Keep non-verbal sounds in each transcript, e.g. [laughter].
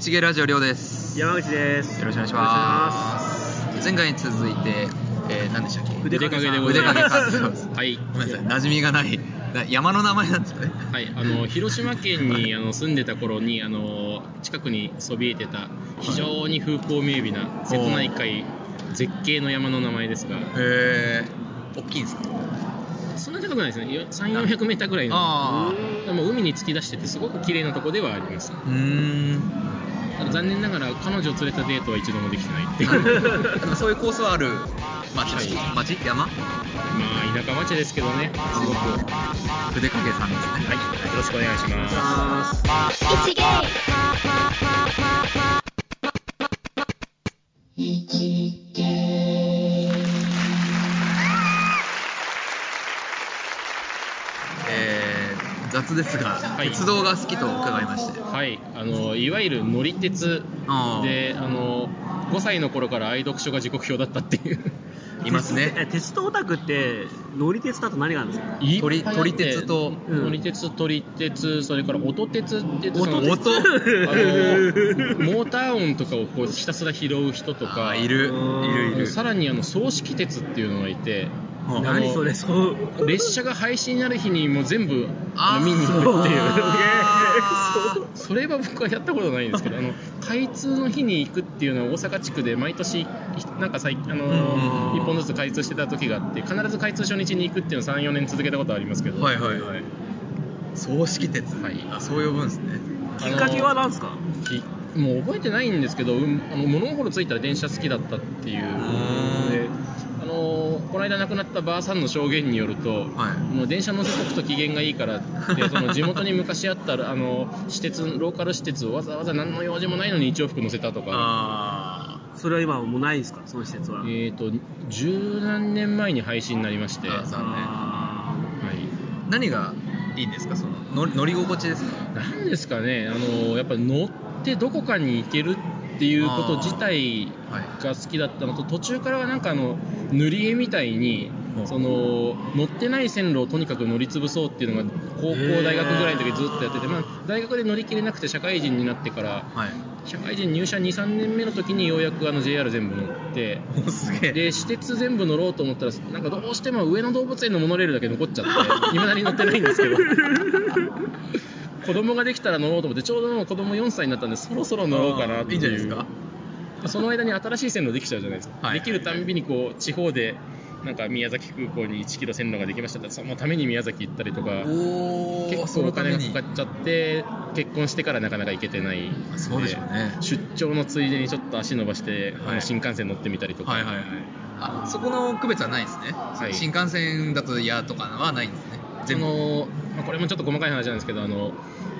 一芸ラジオりょうです。よ山口です。ろしくお願いします。前回に続いて、えー、何でしたっけ？筆腕影でご腕ざいます。影さんはい。ごめんなさい。馴染みがない。な山の名前なんですかね？はい、あの広島県にあの住んでた頃にあの近くにそびえてた非常に風光明媚な瀬戸内海絶景の山の名前ですが、へえ大きいんですか？そんな高くないですね。よ3、400メーぐらいの。も海に突き出しててすごく綺麗なとこではあります。あうーん残念ながら彼女を連れたデートは一度もできてないっていう。[laughs] そういうコースはある町、はい町山？まあ田舎町ですけどね。すごく。は筆影さんですねい、よろしくお願いします。ます。一芸ですが、はい。鉄道が好きと伺いまして。はい、あのいわゆる乗り鉄。であの5歳の頃から愛読書が時刻表だったっていう。いますね。え鉄道オタクって乗り鉄だと何があるんですか？撮り鉄と。うん。乗り鉄撮り鉄それから音鉄って音音。あのモーター音とかをこうひたすら拾う人とあかーいる。うんいるいる。さらにあの葬式鉄っていうのがいて何それそう。列車が廃止になる日にもう全部あー。見に行くってい [laughs] う。それは僕はやったことないんですけどあの開通の日に行くっていうのは大阪地区で毎年なんか最あのうん。1本ずつ開通してた時があって必ず開通初日に行くっていうのを34年続けたことありますけど、はいはいはい。葬式鉄、はい。あそう呼ぶんですね。きっかけは何ですか？きもう覚えてないんですけど、うんあの物心ついたら電車好きだったっていう。ので、この間亡くなったばあさんの証言によると、はい。もう電車乗せとくと機嫌がいいからって、[laughs] その地元に昔あったあの私鉄ローカル私鉄をわざわざ何の用事もないのに1往復乗せたとか。あそれは今はもうないんですか？その施設は。えー、と十何年前に廃止になりまして、はあ残念。あー何がいいんですか？その乗乗り心地ですか？い、なんですかね。あの、やっぱり乗ってどこかに行けるっていうこと自体はい。が好きだったのと途中からはなんかあの塗り絵みたいにうん。その乗ってない線路をとにかく乗り潰そうっていうのが高校大学ぐらいの時ずっとやってて、まあ、大学で乗り切れなくて社会人になってからはい。社会人入社23年目の時にようやくあの JR 全部乗ってで私鉄全部乗ろうと思ったらなんかどうしても上野動物園のモノレールだけ残っちゃっていまだに乗ってないんですけど [laughs] 子供ができたら乗ろうと思ってちょうど子供4歳になったんでそろそろ乗ろうかなっていういじゃないですか？その間に新しい線路できちゃうじゃないですか、はい。できるたんびにこう地方でなんか宮崎空港に1キロ線路ができましたってそのために宮崎行ったりとか結構お金がかかっちゃって結婚してからなかなか行けてない。んそうでしょうね。出張のついでにちょっと足伸ばして、あはい。の新幹線乗ってみたりとか、はいはいはい。あそこの区別はないんですね、はい。新幹線だと嫌とかはないんですね。そ全部これもちょっと細かい話なんですけどあの、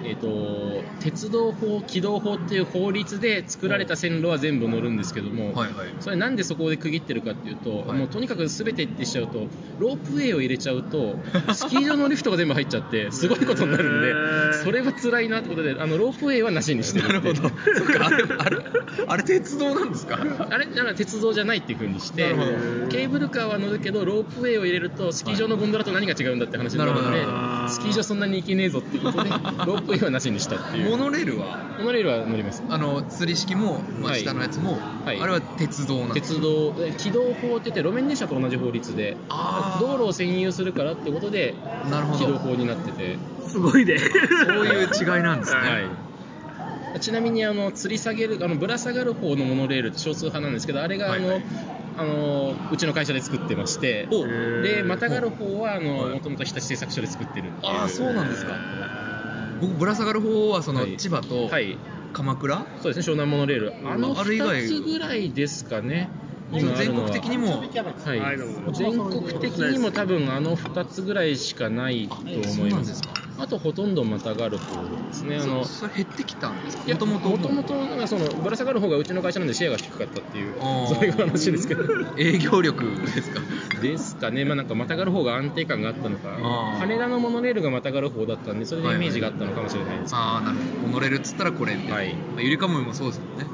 えー、と鉄道法軌道法っていう法律で作られた線路は全部乗るんですけども、はいはい。それなんでそこで区切ってるかっていうと、はい。もうとにかく全てってしちゃうとロープウェイを入れちゃうと [laughs] スキー場のリフトが全部入っちゃってすごいことになるんでそれは辛いなってことであのロープウェイはなしにしてるなるほど。[laughs] そっかあれあれあれ鉄道なんですか？あれだから鉄道じゃないっていう風にしてケーブルカーは乗るけどロープウェイを入れるとスキー場のゴンドラと何が違うんだって話になるので、スキー場そんなに行けねえぞっていうことで [laughs] ロープウェイはなしにしたっていう。モノレールは？モノレールは乗ります。あの吊り式も、まあ、はい。下のやつも、はい。あれは鉄道なんです鉄道で軌道法って言って路面電車と同じ法律で道路を占有するからってことでなるほど。軌道法になってて、すごいね。そういう違いなんですね、はい、ちなみにあの吊り下げるあのぶら下がる方のモノレールって少数派なんですけどあれがあの、はいはい。あのうちの会社で作ってましてお。でまたがる方はあのはい。もともと日立製作所で作ってるっていう。ああそうなんですか僕ぶら下がる方はそのはい。千葉とはい。鎌倉、そうですね湘南モノレール。あのあれ以外。2つぐらいですかね。全国的にも。はい。全国的にも多分あの2つぐらいしかないと思いまなんですすかあとほとんどまたがる方ですね。あのそそれ減ってきたんですか？もともともともとそのぶら下がる方がうちの会社なんでシェアが低かったっていうそういう話ですけど。営業力ですか？ですかね。まあなんかまたがる方が安定感があったのか。羽田のモノレールがまたがる方だったんでそれでイメージがあったのかもしれないです、ああなるほど。モノレールっつったらこれみたいな、はい。まあゆりかもめもそうですもんね。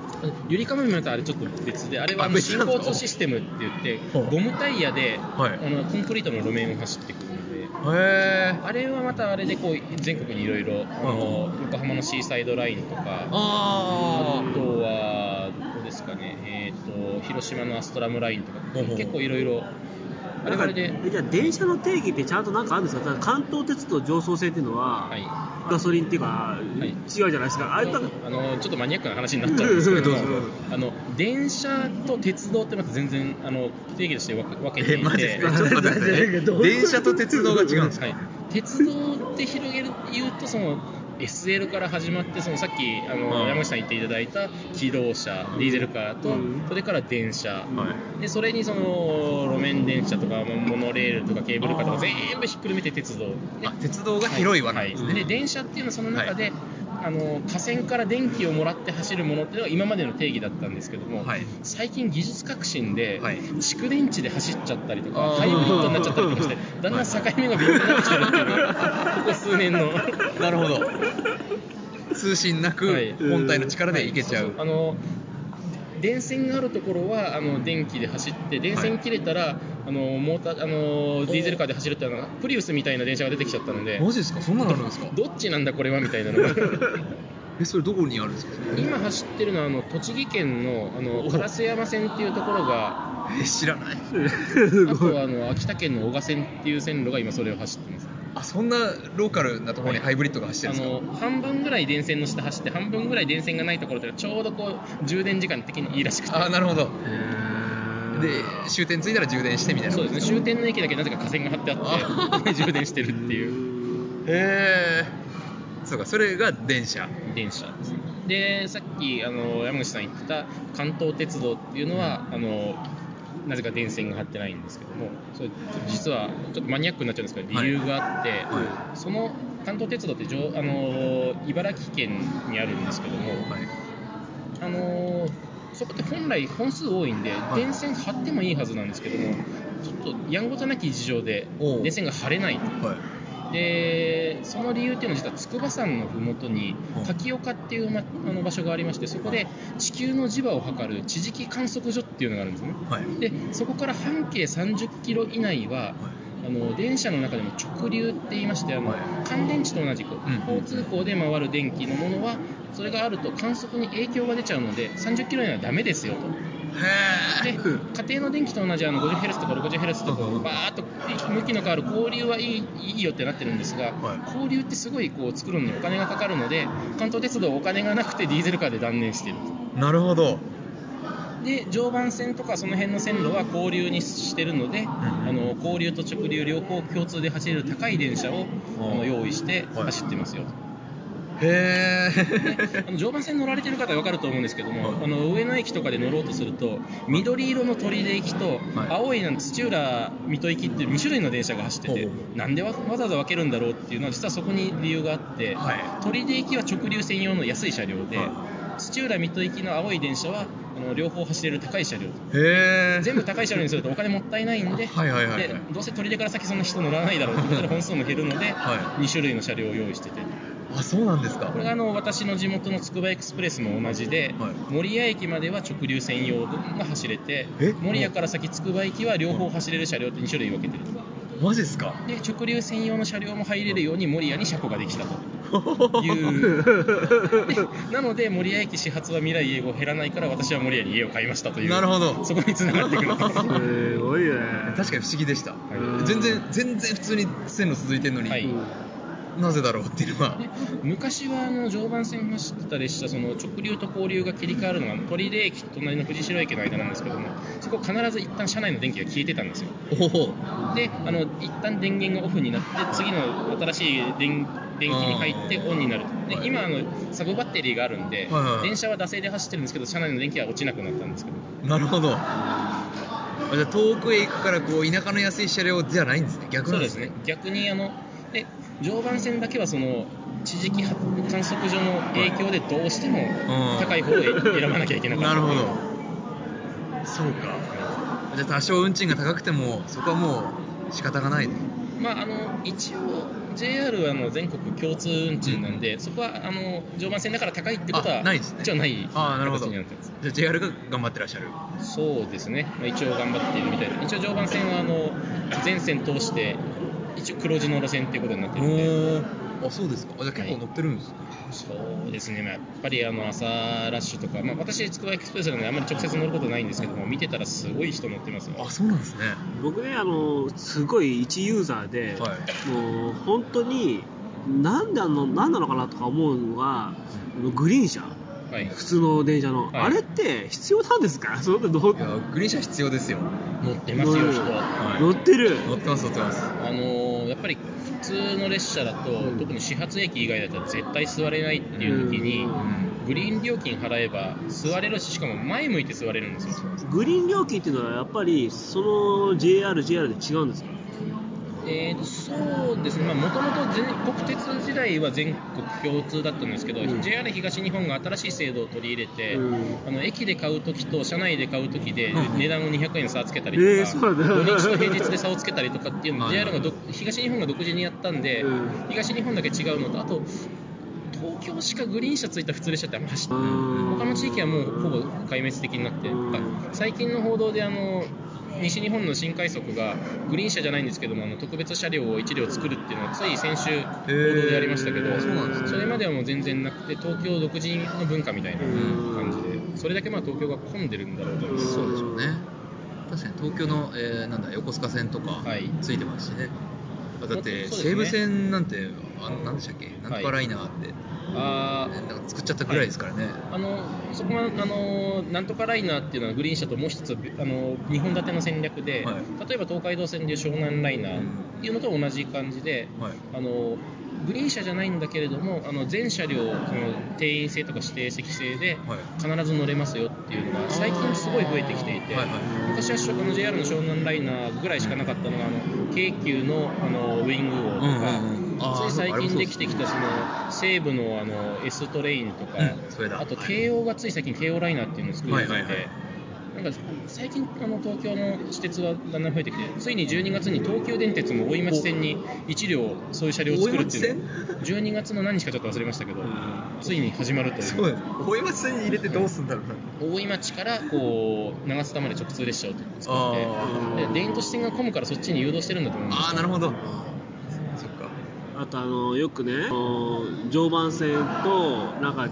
ゆりかもめまたあれちょっと別であれは新交通システムって言ってゴムタイヤで、はい。あのコンクリートの路面を走ってく。るのであれはまたあれでこう全国にいろいろ横浜のシーサイドラインとかあとはどこですかね、えーと、広島のアストラムラインとか結構いろいろあれあじゃあ電車の定義ってちゃんと何かあるんですか関東鉄道上層線っていうのは、はい、ガソリンっていうか、い。違うじゃないですか。あれあのちょっとマニアックな話になっちゃうんですけれどあの電車と鉄道ってまた全然あの定義として分けていえて。電車と鉄道が違うんですか？はい、鉄道って広げる言うとその SL から始まってそのさっきあの、うん。山口さん言っていただいた機動車ディーゼルカーと、うん。それから電車、はい。でそれにその路面電車とかモノレールとかケーブルカーとか全部ひっくるめて鉄道。鉄道が広いわけはいですね、で電車っていうのはその中で、あの河川から電気をもらって走るものっていうのが今までの定義だったんですけども、はい。最近技術革新で、はい。蓄電池で走っちゃったりとかハイブリッドになっちゃったりとかしてだんだん境目が微妙になってきてるっていうここ数年の。[laughs] なるほど。通信なくはい。本体の力でいけちゃう、あの電線があるところはあの電気で走って電線切れたら、あのモーターあのディーゼルカーで走るっていうのがプリウスみたいな電車が出てきちゃったので。マジですか？そんなのあるんですか？どっちなんだこれはみたいなのが。[laughs] えそれどこにあるんですか？今走ってるのはあの栃木県のあの烏山線っていうところがえ知らない。あとはあの秋田県の男鹿線っていう線路が今それを走ってますあそんなローカルなところにハイブリッドが走ってあるんですか、の半分ぐらい電線の下走って半分ぐらい電線がないところっていうのはちょうどこう充電時間的にいいらしくて。あなるほど。で終点着いたら充電してみたいなそうですね。終点の駅だけなぜか架線が張ってあって充電してるっていう。へえそうかそれが電車。電車。ですねでさっきあの山口さん言ってた関東鉄道っていうのはあのなぜか電線が張ってないんですけどもそれ実はちょっとマニアックになっちゃうんですけど理由があって、はその関東鉄道って上あの茨城県にあるんですけども、はい。あのそこって本来本数多いんで、い。電線張ってもいいはずなんですけどもちょっとやんごとなき事情で電線が張れないと。はいでその理由っていうのは実は筑波山のふもとにうん柿岡っていう、ま、あの場所がありましてそこで地球の磁場を測る地磁気観測所っていうのがあるんですね。はい。でそこから半径30キロ以内はあの電車の中でも直流って言いましてあのはい。乾電池と同じくうん交通項で回る電気のものはそれがあると観測に影響が出ちゃうので30キロ以内はダメですよと。へでえ家庭の電気と同じあの 50Hz とか 60Hz とかうんバーッと向きの変わる交流はいいいいよってなってるんですが、はい。交流ってすごいこう作るのにお金がかかるので関東鉄道はお金がなくてディーゼルカーで断念しているなるほど。で常磐線とかその辺の線路は交流にしてるので、んあの交流と直流両方共通で走れる高い電車をあの用意してはい。走ってますよと。へえあの常磐線乗られてる方は分かると思うんですけども、はい。あの上野駅とかで乗ろうとすると緑色の取出行きと、はい。青い土浦水戸行きっていう2種類の電車が走っててなんでわわざわざ分けるんだろうっていうのは実はそこに理由があって、はい。取出行きは直流専用の安い車両で、は土浦水戸行きの青い電車はあの両方走れる高い車両。全部高い車両にするとお金もったいないんではいどうせ取出から先そんな人乗らないだろうということで本数も減るので、は2種類の車両を用意してて。あそうなんですか。これがあの私の地元のつくばエクスプレスも同じで、はい。守谷駅までは直流専用が走れてえ？守谷から先つくば駅は両方走れる車両って2種類分けてるマジですか？で直流専用の車両も入れるように守谷に車庫ができたという。で [laughs] なので守谷駅始発は未来永劫減らないから私は守谷に家を買いましたという。なるほど。そこに繋がってくるんですすごいね。確かに不思議でした、い。全然全然普通に線路続いてるのに、はいなぜだろうっていうのは。で [laughs] 昔はあの常磐線走ってた列車その直流と交流が切り替わるのが取手駅と隣の藤代駅の間なんですけどもそこ必ず一旦車内の電気が消えてたんですよ。であの一旦電源がオフになって次の新しい電電気に入ってオンになるではい。今あのサブバッテリーがあるんで、はいはいはい。電車は惰性で走ってるんですけど車内の電気は落ちなくなったんですけど。なるほど。あじゃあ遠くへ行くからこう田舎の安い車両じゃないんですね。逆そうんですね。すね。逆にあので常磐線だけはその地磁気観測所の影響でどうしても高い方を選ばなきゃいけなかった。なるほど。そうか。じゃあ多少運賃が高くてもそこはもう仕方がないと。まあ、あの一応 JR はあの全国共通運賃なんで、そこはあの常磐線だから高いってことはあないですね。一応ないああなるほど。じゃあ JR が頑張ってらっしゃる。そうですね、まあ、一応頑張っているみたいで一応常磐線はあの全線通して黒字の路線っていうことになってるんで。あそうですか。あじゃあ結構乗ってるんですね、そうですね、まあやっぱりあの朝ラッシュとか、まあ、私、つくばエクスプレスなので、あんまり直接乗ることないんですけども、見てたらすごい人乗ってますよ。あそうなんですね。僕ねあのすごい一ユーザーで、はい。もう本当になんであのなんなのかなとか思うのが、グリーン車。はい、普通の電車の、はい。あれって必要なんですか？それってどう？いやグリーン車必要ですよ。乗ってますよ、人。はい。乗ってる。乗ってます乗ってます。あのーやっぱり普通の列車だと、うん。特に始発駅以外だったら絶対座れないっていう時に、うん。グリーン料金払えば座れるし、しかも前向いて座れるんですよ。グリーン料金っていうのはやっぱりその JR、JR で違うんですか？えーとそうですね、もともと全国鉄時代は全国共通だったんですけど、うん。JR 東日本が新しい制度を取り入れて、うん。あの駅で買うときと車内で買うときでうん。値段を200円差つけたりとか、土日と平日で差をつけたりとかっていうのをはい JR がど東日本が独自にやったんで、うん。東日本だけ違うのと、あと東京しかグリーン車ついた普通列車ってあんま走って。他他の地域はもうほぼ壊滅的になって、うん。最近の報道であの西日本の新快速がグリーン車じゃないんですけどもあの特別車両を1両作るっていうのはつい先週報道でありましたけど、へーそうなんですね。それまではもう全然なくて東京独自の文化みたいな感じでそれだけまあ東京が混んでるんだろうと思います。そうでしょうね。確かに東京の、えーなんだ横須賀線とかはい。ついてますしね、あだって西武線なんてあの何でしたっけ？なんとかライナーって、あねなんか作っちゃったぐらいですからね、あのそこはあのなんとかライナーっていうのはグリーン車ともう一つあの2本立ての戦略で、はい。例えば東海道線でいう湘南ライナーっていうのと同じ感じで、はい。あのグリーン車じゃないんだけれどもあの全車両その定員制とか指定席制ではい。必ず乗れますよっていうのが最近すごい増えてきていて、昔はあの JR の湘南ライナーぐらいしかなかったのがあの京急のあのウィング王とか、つい最近できてきたその西武のあの S トレインとか、あと京王がつい最近京王ライナーっていうのを作り始めて、はいはいはいなんか最近あの東京の私鉄はだんだん増えてきてついに12月に東急電鉄も大井町線に1両そういう車両を作るっていう。のを12月の何日かちょっと忘れましたけど、ついに始まるという。大井町線に入れてどうすんだろうな。大井町からこう長須田まで直通列車を作ってあで田園都市線が混むからそっちに誘導してるんだと思うんですよ。あーなるほど。そっか。あとあのよくね常磐線となんか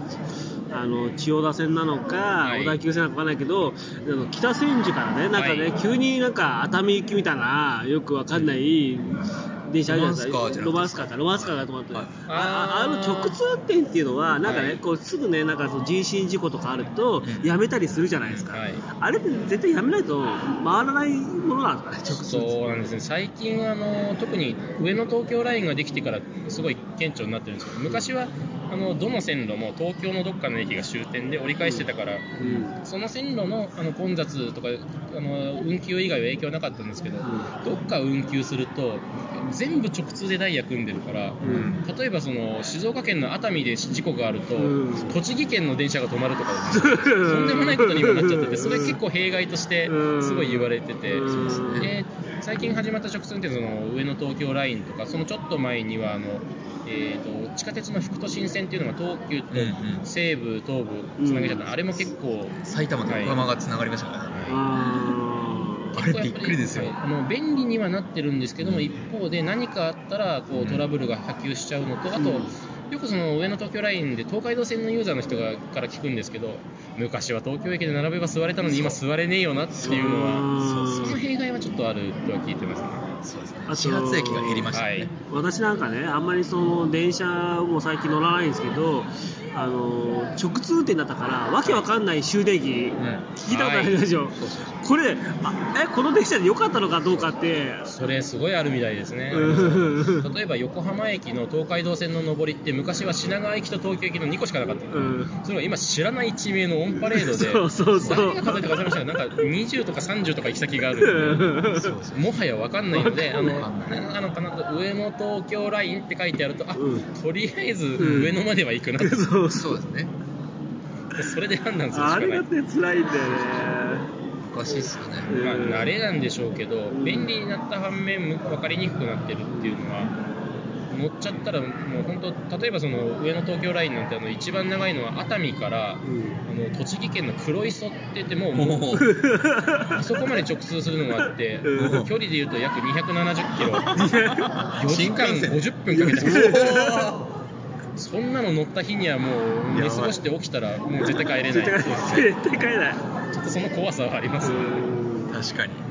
あの千代田線なのか、はい。小田急線なのかわかんないけどあの北千住からねなんかね、はい急になんか熱海行きみたいなよくわかんない電車あるじゃないですか。ロマンスカーじゃなくて。ロマンスカーかロマンスカーだと思って、はい。ああの直通運転っていうのはなんかね、はいこうすぐねなんかその人身事故とかあるとうん。やめたりするじゃないですか、はい。あれって絶対やめないと回らないものなんですかね直通。そうなんですね。最近はあの特に上野東京ラインができてからすごい顕著になってるんですけど昔はあのどの線路も東京のどっかの駅が終点で折り返してたから、うん。その線路のあの混雑とかあの運休以外は影響なかったんですけど、どっか運休すると全部直通でダイヤ組んでるから、ん。例えばその静岡県の熱海で事故があると、うん。栃木県の電車が止まるとか、とんでもないことに今なっちゃっててそれ結構弊害としてすごい言われてて、で最近始まった直通運転その上野東京ラインとかそのちょっと前にはあの、えー、と地下鉄の副都心線っていうのが東急とうんうん。西武、東武つなげちゃった、あれも結構埼玉と横浜がつながりましたからね、あーあれびっくりですよ。はいあの便利にはなってるんですけども、うん。一方で何かあったらこうトラブルが波及しちゃうのと、あと、よくその上の東京ラインで東海道線のユーザーの人がから聞くんですけど、昔は東京駅で並べば座れたのに今座れねえよなっていうのは、そうその弊害はちょっとあるとは聞いてますね。そうですね。始発駅が減りましたよね、はい私なんかねあんまりその電車も最近乗らないんですけどあの直通運転だったからわけわかんない終電駅聞いたことない。でしょ、これあえこの電車で良かったのかどうかって。それすごいあるみたいですね。うん。例えば横浜駅の東海道線の上りって昔は品川駅と東京駅の2個しかなかった。うん。それが今知らない地名のオンパレードでそうそうそう。誰が数えたか忘れました？けどなんか20とか30とか行き先がある。もはや分かんないのであのなのかな上野東京ラインって書いてあるとあ、うん。とりあえずうん上野までは行くなと、そうそうですね。それで判断するしあかない。れがね辛いんだよね。おかしいっすよね、まあ、うん慣れなんでしょうけど、ん。便利になった反面、分かりにくくなってるっていうのは、乗っちゃったらもう本当例えばその上野東京ラインなんてあの一番長いのは熱海から、あの栃木県の黒磯って言ってもうもうあそこまで直通するのがあって、うん距離でいうと約270キロ4時間新幹線50分かけておそんなの乗った日にはもう寝過ごして起きたらもう絶対帰れない。絶 [laughs] 対絶対帰れない。ちょっとその怖さはあります。よねー確かに。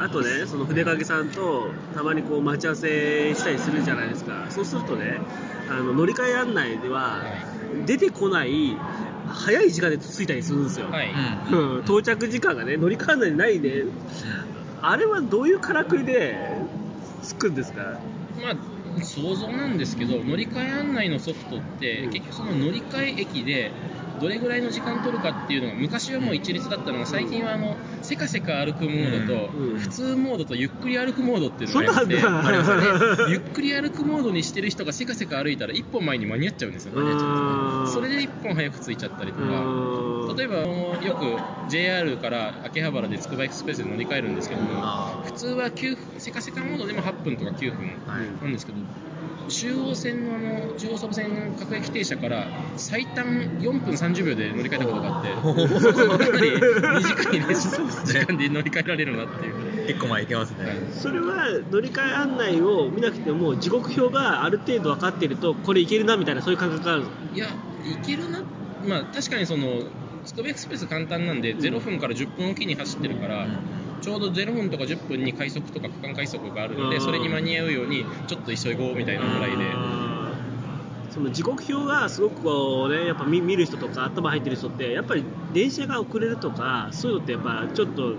あとね、その筆掛さんとたまにこう待ち合わせしたりするじゃないですか、そうするとね、あの乗り換え案内では、出てこない、早い時間で着いたりするんですよ、はい、到着時間がね、乗り換え案内ないん。で、あれはどういうからくりで着くんですか、まあ想像なんですけど乗り換え案内のソフトって、うん。結局その乗り換え駅でどれぐらいの時間取るかっていうのが昔はもう一律だったのが最近はあのせかせか歩くモードと、うん。普通モードとゆっくり歩くモードっていうのがあってだ。ありますよね。ゆっくり歩くモードにしてる人がせかせか歩いたら一本前に間に合っちゃうんですよ間に合っちゃうん。ですよそれで一本早く着いちゃったりとか。例えばよく JR から秋葉原でつくばエクスプレスで乗り換えるんですけどもあ普通は9分せかせかモードでも8分とか9分はい。なんですけど中央線のあの中央総武線各駅停車から最短4分30秒で乗り換えたことがあって [laughs] そかなり短い列時間で乗り換えられるなっていう。結構前行けますね、はい。それは乗り換え案内を見なくても、時刻表がある程度分かっていると、これいけるなみたいな、そういう感覚があるいや、いけるな、まあ、確かにその、つくばエクスプレス簡単なんで、0分から10分おきに走ってるから、ちょうど0分とか10分に快速とか区間快速があるので、うん。それに間に合うように、ちょっと急いごうみたいなぐらいで、その時刻表がすごくこうねやっぱ見見る人とか頭入ってる人ってやっぱり電車が遅れるとかそういうのってやっぱちょっと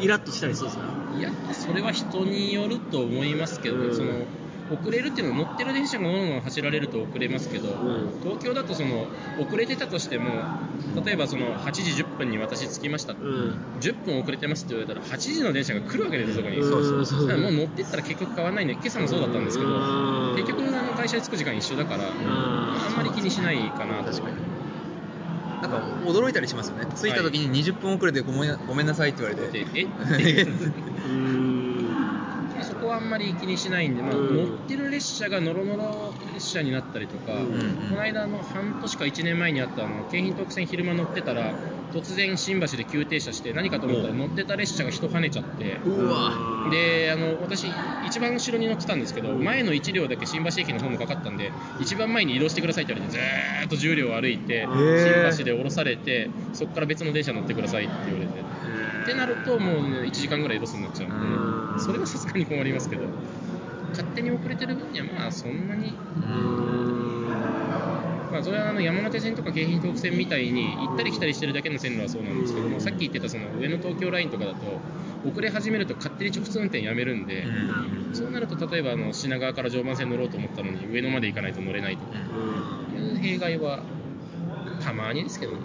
イラッとしたりするんですか？いや、それは人によると思いますけど、うん。その遅れるっていうのは乗ってる電車がどんどん走られると遅れますけど、ん。東京だとその遅れてたとしても、例えばその8時10分に私着きました、うん。10分遅れてますって言われたら8時の電車が来るわけですよ、そこに。そうそうそう。だからもう乗ってったら結局変わらないんで、今朝もそうだったんですけど、うん。結局あの会社に着く時間一緒だから、あんまり気にしないかなと。確かに。なんか驚いたりしますよね。着いた時に20分遅れてごめんごめんなさいって言われて、でえ [laughs] うあんまり気にしないんで、まあうん。乗ってる列車がノロノロ列車になったりとか、うんこの間あの半年か1年前にあったあの京浜東北線昼間乗ってたら突然新橋で急停車して何かと思ったら乗ってた列車が人跳ねちゃって。であの私、一番後ろに乗ってたんですけど、前の1両だけ新橋駅のホームかかったんで、一番前に移動してくださいって言われて、ずーっと10両歩いて、ー。新橋で降ろされて、そこから別の電車乗ってくださいって言われて、ってなると、もう、ね、1時間ぐらいロスになっちゃうんうん。で、それはさすがに困りますけど、勝手に遅れてる分には、まあ、そんなに、まあ、それはあの山手線とか京浜東北線みたいに、行ったり来たりしてるだけの線路はそうなんですけども、さっき言ってたその上野東京ラインとかだと、遅れ始めると勝手に直通運転やめるんで、うん。そうなると、例えばあの品川から常磐線乗ろうと思ったのに、上野まで行かないと乗れないとか。いう弊害は、たまにですけどね。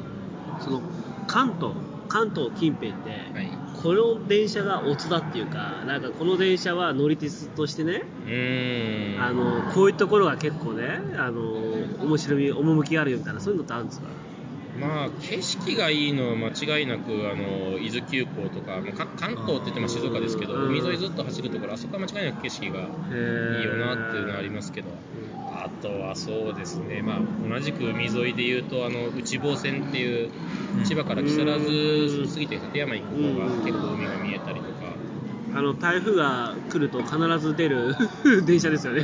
その関東関東近辺で、はい。この電車がオツだっていうかなんかこの電車は乗り鉄としてねうーん。あのこういうところが結構ねあの面白み趣があるよみたいなそういうのってあるんですか？まあ、景色がいいのは間違いなく、あの、伊豆急行とか、ま関東って言っても静岡ですけど、うん。海沿いずっと走るところ、あそこは間違いなく景色がいいよなっていうのはありますけど、あとはそうですね、まあ、同じく海沿いで言うと、あの、内房線っていう、千葉から木更津過ぎて館山行く方が結構海が見えたりとか、あの台風が来ると必ず出る [laughs] 電車ですよね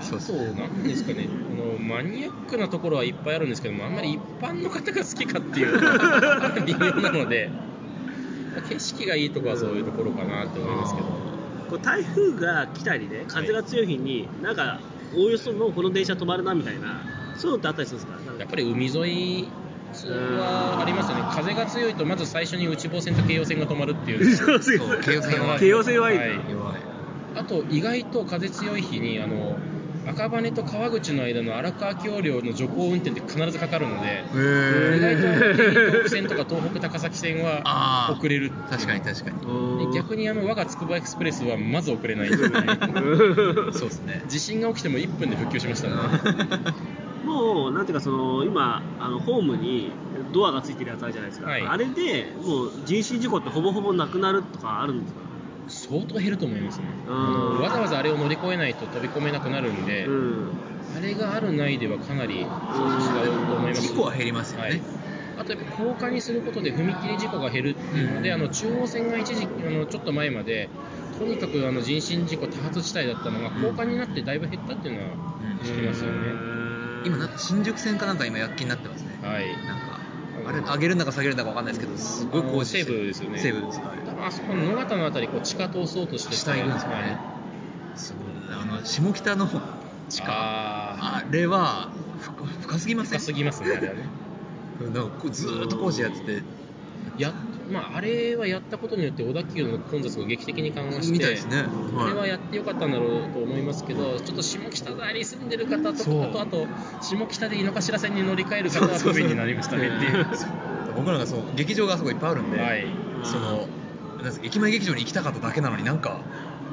あと、なんですかね、あの、マニアックなところはいっぱいあるんですけども、あんまり一般の方が好きかっていうのは [laughs] 微妙なので、景色がいいとこはそういうところかなって思いますけど。こう台風が来たりね風が強い日に、なんかおおよそのこの電車止まるなみたいなそういうのってあったりするんですか？やっぱり海沿いはありますよね、風が強いと、まず最初に内房線と京葉線が止まるっていう、[laughs] そうそうそう。京葉線弱い京葉線はい弱い。あと意外と風強い日に、あの赤羽と川口の間の荒川橋梁の徐行運転って必ずかかるので、へ意ー。外と東北線とか東北高崎線は遅れる確かに確かに。で逆にあの我がつくばエクスプレスはまず遅れない [laughs] そうですね。地震が起きても1分で復旧しましたね。[laughs] もうなんていうかその今あのホームにドアがついてるやつあるじゃないですか、はい。あれでもう人身事故ってほぼほぼなくなるとかあるんですか？そ相当減ると思いますね。うん。わざわざあれを乗り越えないと飛び込めなくなるんで、うん。あれがあるないではかなり違うと思います。事故は減りますよねはい。あとやっぱ高架にすることで踏切事故が減るっていうので、あの中央線が一時あのちょっと前までとにかくあの人身事故多発地帯だったのが高架になってだいぶ減ったっていうのはうん知ってますよね、今なんか新宿線かなんか今躍起になってますね。はい。なんかあれ上げるんだか下げるんだかわかんないですけどすごい工事して西武ですよね。西武ですはい多分あそこの野方のあたりこう地下通そうとして下行くんですよね、はい。すごいあの下北の地下。ああれは深深すぎません？深すぎますねあれはね。[laughs] なんかこうずーっと工事やっててやまあ、あれはやったことによって小田急の混雑が劇的に緩和してみたいあれははい。やってよかったんだろうと思いますけどちょっと下北沢に住んでる方とかとあと下北で井の頭線に乗り換える方は不便になりましたねっていう。僕なんかそう劇場があそこいっぱいあるんで、はい。そのなん駅前劇場に行きたかっただけなのになんか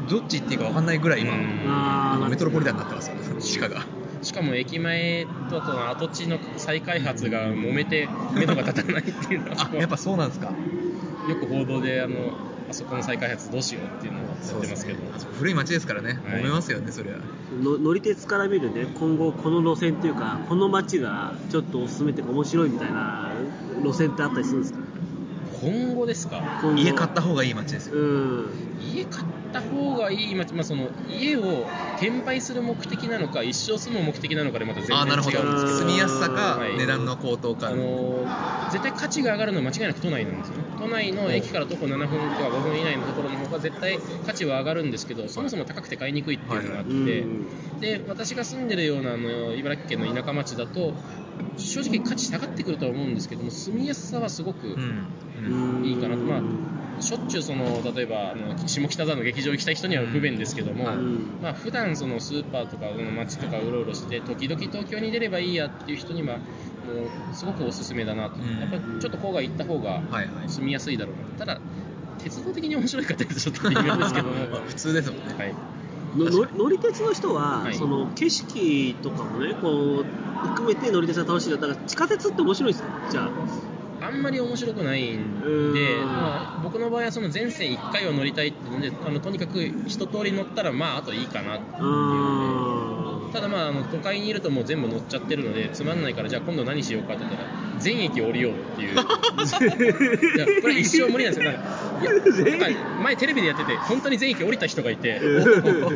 どっち行っていいか分かんないぐらい今、メトロポリタンになってますよ。地下がしかも駅前ととの跡地の再開発が揉めて目処が立たないっていうのは。あやっぱそうなんですか。よく報道であのあそこの再開発どうしようっていうのをやってますけど。あそこ古い街ですからね、はい。揉めますよねそりゃ。の乗り鉄から見るね今後この路線っていうかこの街がちょっとおすすめっていうか面白いみたいな路線ってあったりするんですか？今後ですか？今後。家買った方がいい街ですよ。うん。家買った方がいい、まあまあ、その家を転売する目的なのか一生住む目的なのかでまた全ああなるほど。然違うんですけど。住みやすさかはい。値段の高騰か、あのー絶対価値が上がるのは間違いなく都内なんですよね。都内の駅から徒歩7分とか5分以内のところの方が絶対価値は上がるんですけどそもそも高くて買いにくいっていうのがあって、うんで私が住んでるようなあの茨城県の田舎町だと正直価値下がってくるとは思うんですけども住みやすさはすごくいいかなと、まあ、しょっちゅうその例えばあの下北沢の劇場行きたい人には不便ですけども、うんまあ普段そのスーパーとかの街とかうろうろして時々東京に出ればいいやっていう人にはもうすごくおすすめだなと、うん。やっぱりちょっと郊外行った方がはいはい。住みやすいだろうな。とただ鉄道的に面白いかというとちょっと微妙ですけども、[laughs] まあ普通ですもんね、はい、のの乗り鉄の人は、はい。その景色とかもねこう含めて乗り鉄が楽しいんだったら地下鉄って面白いですか？じゃああんまり面白くないんで、うん。まあ、僕の場合はその全線1回は乗りたいっていうのであのとにかく一通り乗ったらまああといいかなっていう。ので。うただまああの都会にいるともう全部乗っちゃってるのでつまんないからじゃあ今度何しようかって言ったら全駅降りようっていう。[laughs] いやこれ一生無理なんですよいや前テレビでやってて本当に全駅降りた人がいて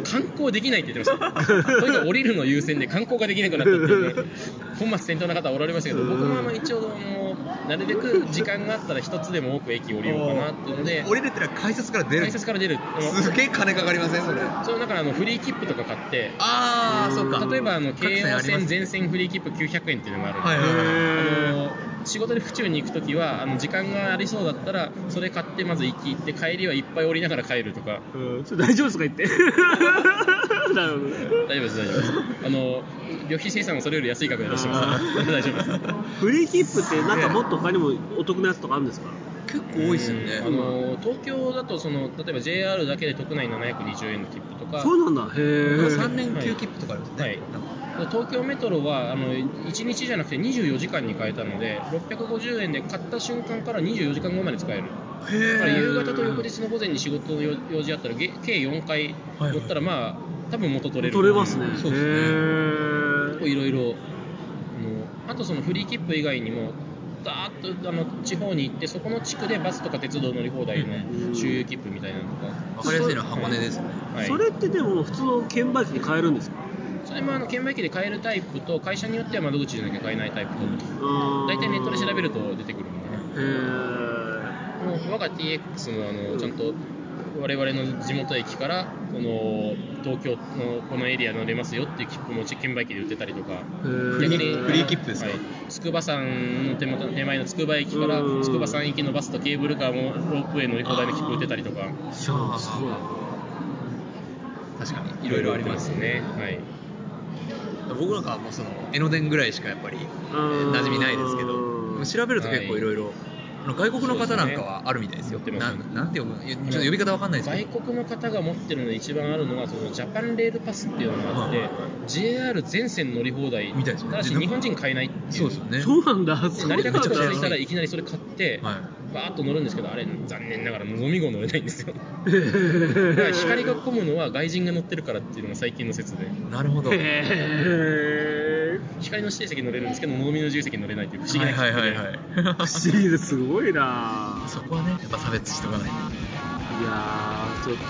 観光できないって言ってました。とにかく降りるの優先で観光ができなくなったっていうね本末転倒な方はおられましたけど僕もあの一応あのなるべく時間があったら一つでも多く駅降りようかなっていうので降りるってのは改札から出る。改札から出る。すげえ金かかりませんそれ。それだからあのフリー切符とか買って。ああそうか。例えばあの各京王線全線フリー切符900円っていうのがあるんで、はいはいはい。あの仕事で府中に行くときはあの時間がありそうだったらそれ買ってまず行き行って帰りはいっぱい降りながら帰るとか。んそれ大丈夫ですか言って。[laughs] なるほど。大丈夫です大丈夫です。あの旅費生産はそれより安い額で出してます。大丈夫です。フリー切符ってなんかもっと他にもお得なやつとかあるんですか？結構多いですよね。あの東京だとその例えば JR だけで特内720円の切符とか。そうなんだ。へえ3連休切符とかありますね、はい。なんか東京メトロはあの1日じゃなくて24時間に変えたので650円で買った瞬間から24時間後まで使える。だから夕方と翌日の午前に仕事の用用事あったらげ計4回乗ったらまあ多分元取れる。取れますね。そうですね。へ結構いろいろあのあとそのフリー切符以外にもダーッとあの地方に行ってそこの地区でバスとか鉄道乗り放題の周遊切符みたいなのとか、分かりやすいのは箱根ですね、はい、それってでも普通の券売機で買えるんですか？それもあの券売機で買えるタイプと会社によっては窓口じゃなきゃ買えないタイプと大大体ネットで調べると出てくるんでもう我が TX のあのちゃんと我々の地元駅からこの東京のこのエリア乗れますよっていう切符も券売機で売ってたりとか。フリーフリー切符ですか？はい、筑波山の手元手前の筑波駅からうん。筑波山行きのバスとケーブルカーもロープウェイ乗り放題の切符売ってたりとか。そう。確かに。いろいろありますね。はい僕なんかはもうその江ノ電ぐらいしかやっぱりうん。馴染みないですけどうん調べると結構いろいろ外国の方なんかはあるみたいですよ。すね。ななんて呼ぶちょっと呼び方わかんないですけど。外国の方が持ってるので一番あるのがそのジャパンレールパスっていうのがあってはい JR 全線乗り放題。みたいですね。ただし日本人買えないっていう。そうですよね。そうなんだ。で成田空港着いたらめっちゃいきなりそれ買って、はいバーッと乗るんですけどあれ残念ながらのぞみ号乗れないんですよ。だから光が混むのは外人が乗ってるからっていうのが最近の説で。なるほど。光の指定席乗れるんですけどのぞみの自由席乗れないっていう不思議なはいはいはい。ー不思議ですごいな。そこはね、やっぱ差別しとかないと。いやーちょっと。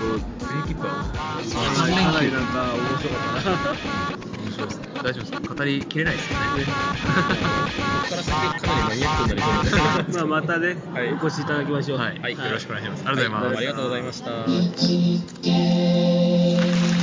フリーキックはか3連休。なんか面白かったな面白いです。大丈夫です。か語りきれない。です。よね。ここから先かなりマニアックになりそうですまあまたね、はい。お越しい。ただきましょうはい、はい。よろしくお願い。します。ありがとうござい。ます。ありがとうござい。ました。